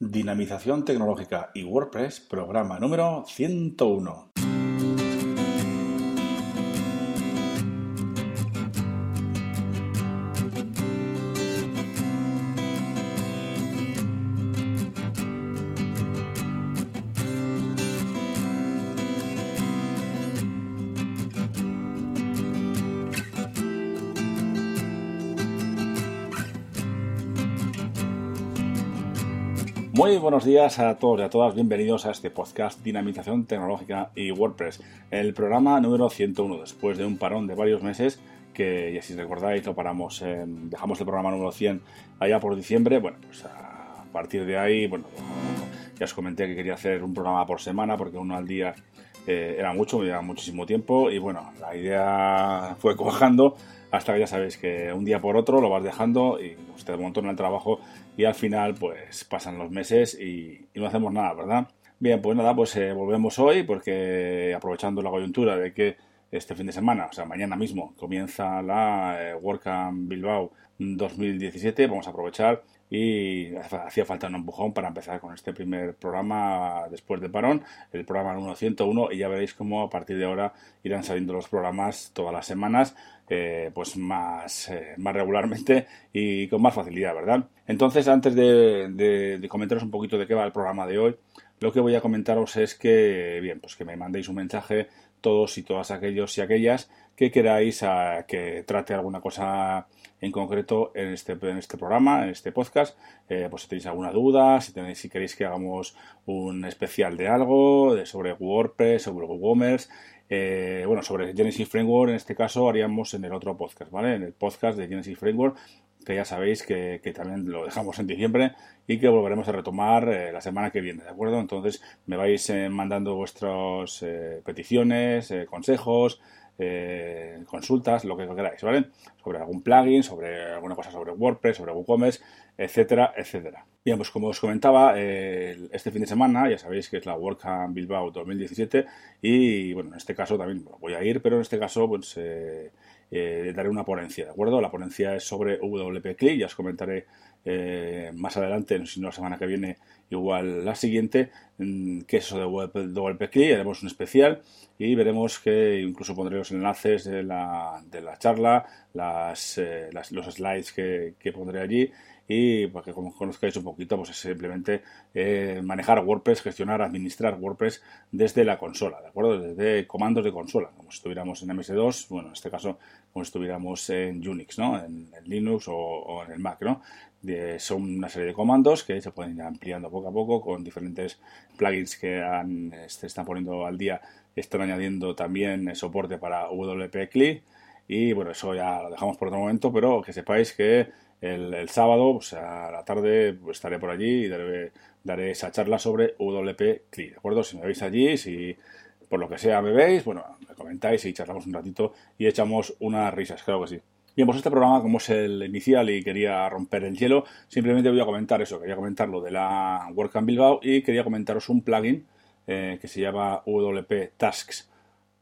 Dinamización tecnológica y WordPress, programa número 101. Muy buenos días a todos y a todas, bienvenidos a este podcast Dinamización Tecnológica y WordPress, el programa número 101, después de un parón de varios meses que, y si recordáis, lo paramos, dejamos el programa número 100 allá por diciembre, bueno, pues a partir de ahí, bueno, ya os comenté que quería hacer un programa por semana porque uno al día eh, era mucho, llevaba muchísimo tiempo y bueno, la idea fue cojando hasta que ya sabéis que un día por otro lo vas dejando y usted te montón el trabajo y al final pues pasan los meses y, no hacemos nada, ¿verdad? Bien, pues nada, pues eh, volvemos hoy porque aprovechando la coyuntura de que este fin de semana, o sea, mañana mismo comienza la eh, WordCamp Bilbao 2017, vamos a aprovechar y hacía falta un empujón para empezar con este primer programa después de parón, el programa número 101 y ya veréis cómo a partir de ahora irán saliendo los programas todas las semanas eh, pues más, eh, más regularmente y con más facilidad, ¿verdad? Entonces, antes de, comentaros un poquito de qué va el programa de hoy, lo que voy a comentaros es que, bien, pues que me mandéis un mensaje todos y todas aquellos y aquellas que queráis a, que trate alguna cosa en concreto en este, en este programa, en este podcast. Eh, pues si tenéis alguna duda, si, tenéis, si queréis que hagamos un especial de algo, de, sobre WordPress, sobre WooCommerce, eh, bueno, sobre Genesis Framework, en este caso haríamos en el otro podcast, ¿vale? En el podcast de Genesis Framework, que ya sabéis que, también lo dejamos en diciembre y que volveremos a retomar eh, la semana que viene, ¿de acuerdo? Entonces me vais eh, mandando vuestras peticiones, consejos, consultas, lo que queráis, ¿vale? Sobre algún plugin, sobre alguna cosa sobre WordPress, sobre WooCommerce, etcétera, etcétera. Bien, pues como os comentaba, este fin de semana, ya sabéis que es la WordCamp Bilbao 2017 y bueno, en este caso también voy a ir, pero en este caso pues eh, eh, daré una ponencia, ¿de acuerdo? La ponencia es sobre WP Click, ya os comentaré eh, más adelante, si no la semana que viene, igual la siguiente, mm, qué es eso de Click, haremos un especial y veremos que incluso pondré los enlaces de la, de la charla, las, los slides que, que pondré allí y para que conozcáis un poquito, pues es simplemente eh, manejar WordPress, gestionar, administrar WordPress desde la consola, ¿de acuerdo? Desde comandos de consola, como si estuviéramos en MS2, bueno, en este caso, como si estuviéramos en Unix, ¿no? En, Linux o, en el Mac, ¿no? Son una serie de comandos que se pueden ir ampliando poco a poco con diferentes plugins que se están poniendo al día, están añadiendo también soporte para WP CLI y bueno, eso ya lo dejamos por otro momento, pero que sepáis que el, sábado, pues a la tarde, pues, estaré por allí y daré, esa charla sobre WP CLI, ¿de acuerdo? Si me veis allí, si por lo que sea me veis, bueno, me comentáis y charlamos un ratito y echamos unas risas, claro que sí. Bien, pues este programa, como es el inicial y quería romper el hielo, simplemente voy a comentar eso, quería comentar lo de la WordCamp Bilbao y quería comentaros un plugin eh, que se llama WP Tasks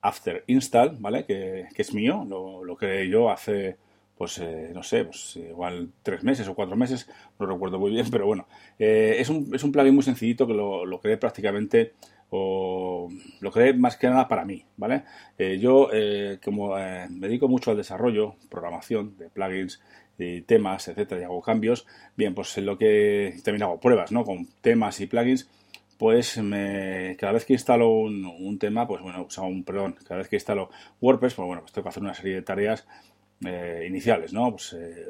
After Install, ¿vale? Que, es mío, lo, lo creé yo hace pues eh, no sé, pues igual tres meses o cuatro meses, no recuerdo muy bien, pero bueno, eh, es, un, es un plugin muy sencillito que lo, lo creé prácticamente o lo creé más que nada para mí, ¿vale? Eh, yo, como me dedico mucho al desarrollo, programación de plugins, de temas, etcétera, y hago cambios, bien, pues en lo que también hago pruebas, ¿no? Con temas y plugins, pues me, cada vez que instalo un, tema, pues bueno, o sea, un, perdón, cada vez que instalo WordPress, pues bueno, pues tengo que hacer una serie de tareas eh, iniciales, ¿no? Pues, eh,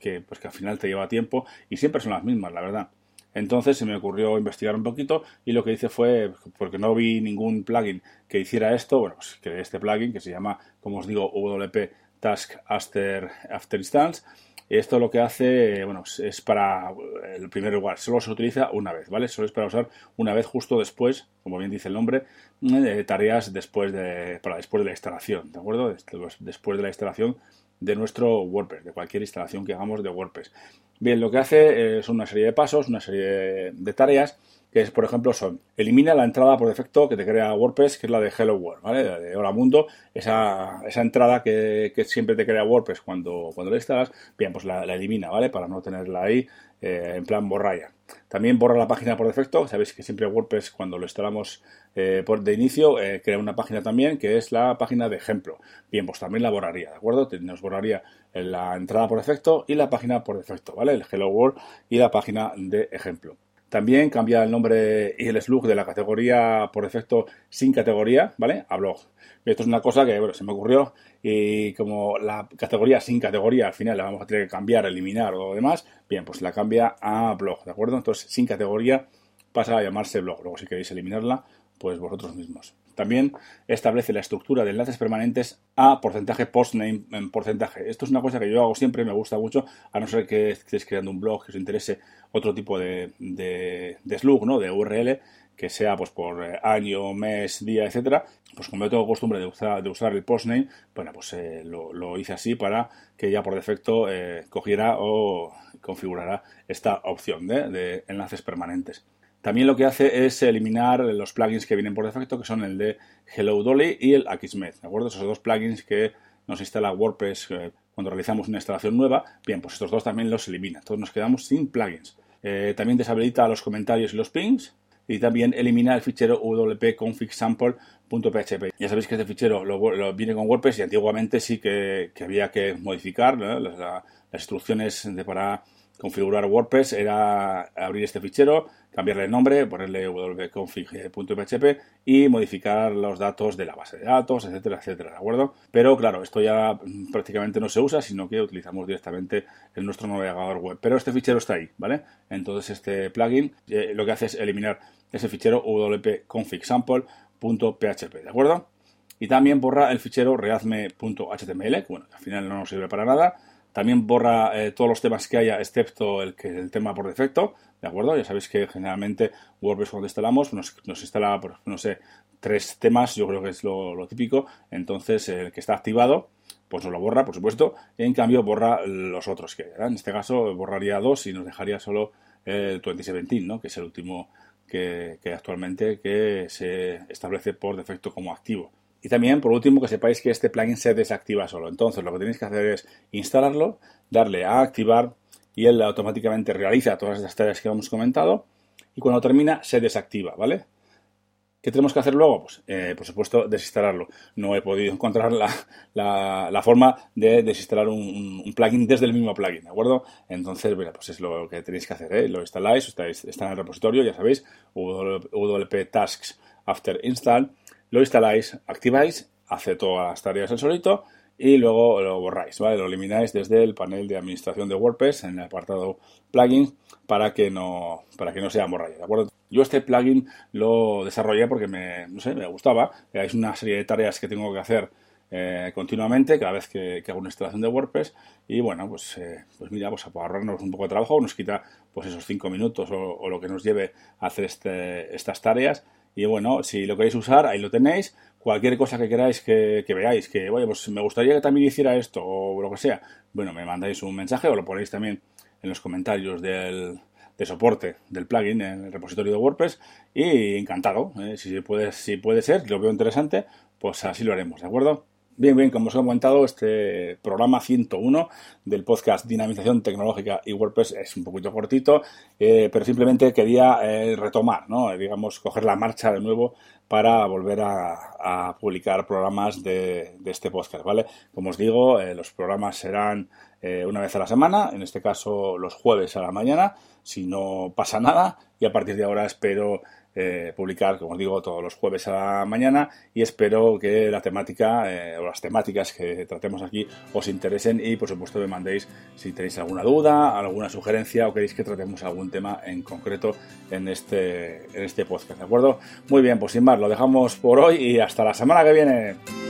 que, pues que al final te lleva tiempo y siempre son las mismas, la verdad. Entonces se me ocurrió investigar un poquito y lo que hice fue, porque no vi ningún plugin que hiciera esto, bueno, pues creé este plugin que se llama, como os digo, WP Task After, After Instance. Esto lo que hace, bueno, es para el primer lugar, solo se utiliza una vez, ¿vale? Solo es para usar una vez justo después, como bien dice el nombre, de tareas después de, para después de la instalación, ¿de acuerdo? Después de la instalación de nuestro WordPress, de cualquier instalación que hagamos de WordPress. Bien, lo que hace es una serie de pasos, una serie de tareas que es, por ejemplo, son elimina la entrada por defecto que te crea WordPress, que es la de Hello World, ¿vale? de Hola Mundo, esa, esa entrada que, siempre te crea WordPress cuando, cuando le instalas, bien, pues la, elimina, ¿vale? Para no tenerla ahí eh, en plan borraya. También borra la página por defecto, sabéis que siempre WordPress cuando lo instalamos eh, por, de inicio eh, crea una página también que es la página de ejemplo. Bien, pues también la borraría, ¿de acuerdo? Nos borraría la entrada por defecto y la página por defecto, ¿vale? El Hello World y la página de ejemplo. También cambia el nombre y el slug de la categoría por defecto sin categoría, ¿vale? A blog. Esto es una cosa que, bueno, se me ocurrió y como la categoría sin categoría al final la vamos a tener que cambiar, eliminar o demás, bien, pues la cambia a blog, ¿de acuerdo? Entonces, sin categoría pasa a llamarse blog. Luego, si queréis eliminarla, pues vosotros mismos. También establece la estructura de enlaces permanentes a porcentaje postname en porcentaje. Esto es una cosa que yo hago siempre, me gusta mucho, a no ser que estéis creando un blog que os interese otro tipo de, de, slug, ¿no? de URL, que sea pues por eh, año, mes, día, etcétera, pues como yo tengo costumbre de usar, de usar el postname, bueno, pues eh, lo, hice así para que ya por defecto eh, cogiera o configurara esta opción de, de enlaces permanentes. También lo que hace es eliminar los plugins que vienen por defecto, que son el de Hello Dolly y el Akismet, ¿de acuerdo? Esos dos plugins que nos instala WordPress eh, cuando realizamos una instalación nueva. Bien, pues estos dos también los elimina. Entonces nos quedamos sin plugins. Eh, también deshabilita los comentarios y los pings. Y también elimina el fichero wp-config-sample.php. Ya sabéis que este fichero lo, viene con WordPress y antiguamente sí que, había que modificar las, instrucciones de para configurar WordPress era abrir este fichero, cambiarle el nombre, ponerle wconfig.php y modificar los datos de la base de datos, etcétera, etcétera, ¿de acuerdo? Pero claro, esto ya prácticamente no se usa, sino que utilizamos directamente en nuestro navegador web. Pero este fichero está ahí, ¿vale? Entonces este plugin eh, lo que hace es eliminar ese fichero wp-config-sample.php, ¿de acuerdo? Y también borra el fichero readme.html, que bueno, al final no nos sirve para nada, también borra eh, todos los temas que haya, excepto el, que, el tema por defecto, ¿de acuerdo? Ya sabéis que generalmente WordPress cuando instalamos nos, instala, no sé, tres temas, yo creo que es lo, típico. Entonces, el que está activado, pues nos lo borra, por supuesto, en cambio borra los otros que En este caso, borraría dos y nos dejaría solo el 2017, ¿no? Que es el último que, que actualmente que se establece por defecto como activo. Y también, por último, que sepáis que este plugin se desactiva solo. Entonces, lo que tenéis que hacer es instalarlo, darle a activar y él automáticamente realiza todas estas tareas que hemos comentado y cuando termina se desactiva, ¿vale? ¿Qué tenemos que hacer luego? Pues, eh, por supuesto, desinstalarlo. No he podido encontrar la, forma de desinstalar un, plugin desde el mismo plugin, ¿de acuerdo? Entonces, mira, pues es lo que tenéis que hacer, ¿eh? Lo instaláis, está en el repositorio, ya sabéis, wp tasks after install lo instaláis, activáis, hace todas las tareas en solito y luego lo borráis, ¿vale? Lo elimináis desde el panel de administración de WordPress en el apartado plugins para que no, para que no sea borrado, ¿de acuerdo? Yo este plugin lo desarrollé porque me, no sé, me gustaba. Es una serie de tareas que tengo que hacer eh, continuamente cada vez que, hago una instalación de WordPress y bueno, pues, eh, pues mira, pues para ahorrarnos un poco de trabajo nos quita pues esos cinco minutos o, lo que nos lleve a hacer este, estas tareas y bueno, si lo queréis usar, ahí lo tenéis. Cualquier cosa que queráis que, veáis, que, oye, pues me gustaría que también hiciera esto o lo que sea, bueno, me mandáis un mensaje o lo ponéis también en los comentarios del, de soporte del plugin en el repositorio de WordPress y encantado. ¿eh? Si, puede, si puede ser, lo veo interesante, pues así lo haremos, ¿de acuerdo? Bien, bien, como os he comentado, este programa 101 del podcast Dinamización Tecnológica y WordPress es un poquito cortito, eh, pero simplemente quería eh, retomar, ¿no? digamos, coger la marcha de nuevo para volver a, publicar programas de, este podcast, ¿vale? Como os digo, eh, los programas serán una vez a la semana, en este caso los jueves a la mañana, si no pasa nada, y a partir de ahora espero eh, publicar, como os digo, todos los jueves a la mañana y espero que la temática eh, o las temáticas que tratemos aquí os interesen y por supuesto me mandéis si tenéis alguna duda, alguna sugerencia o queréis que tratemos algún tema en concreto en este, en este podcast, ¿de acuerdo? Muy bien, pues sin más, lo dejamos por hoy y hasta la semana que viene.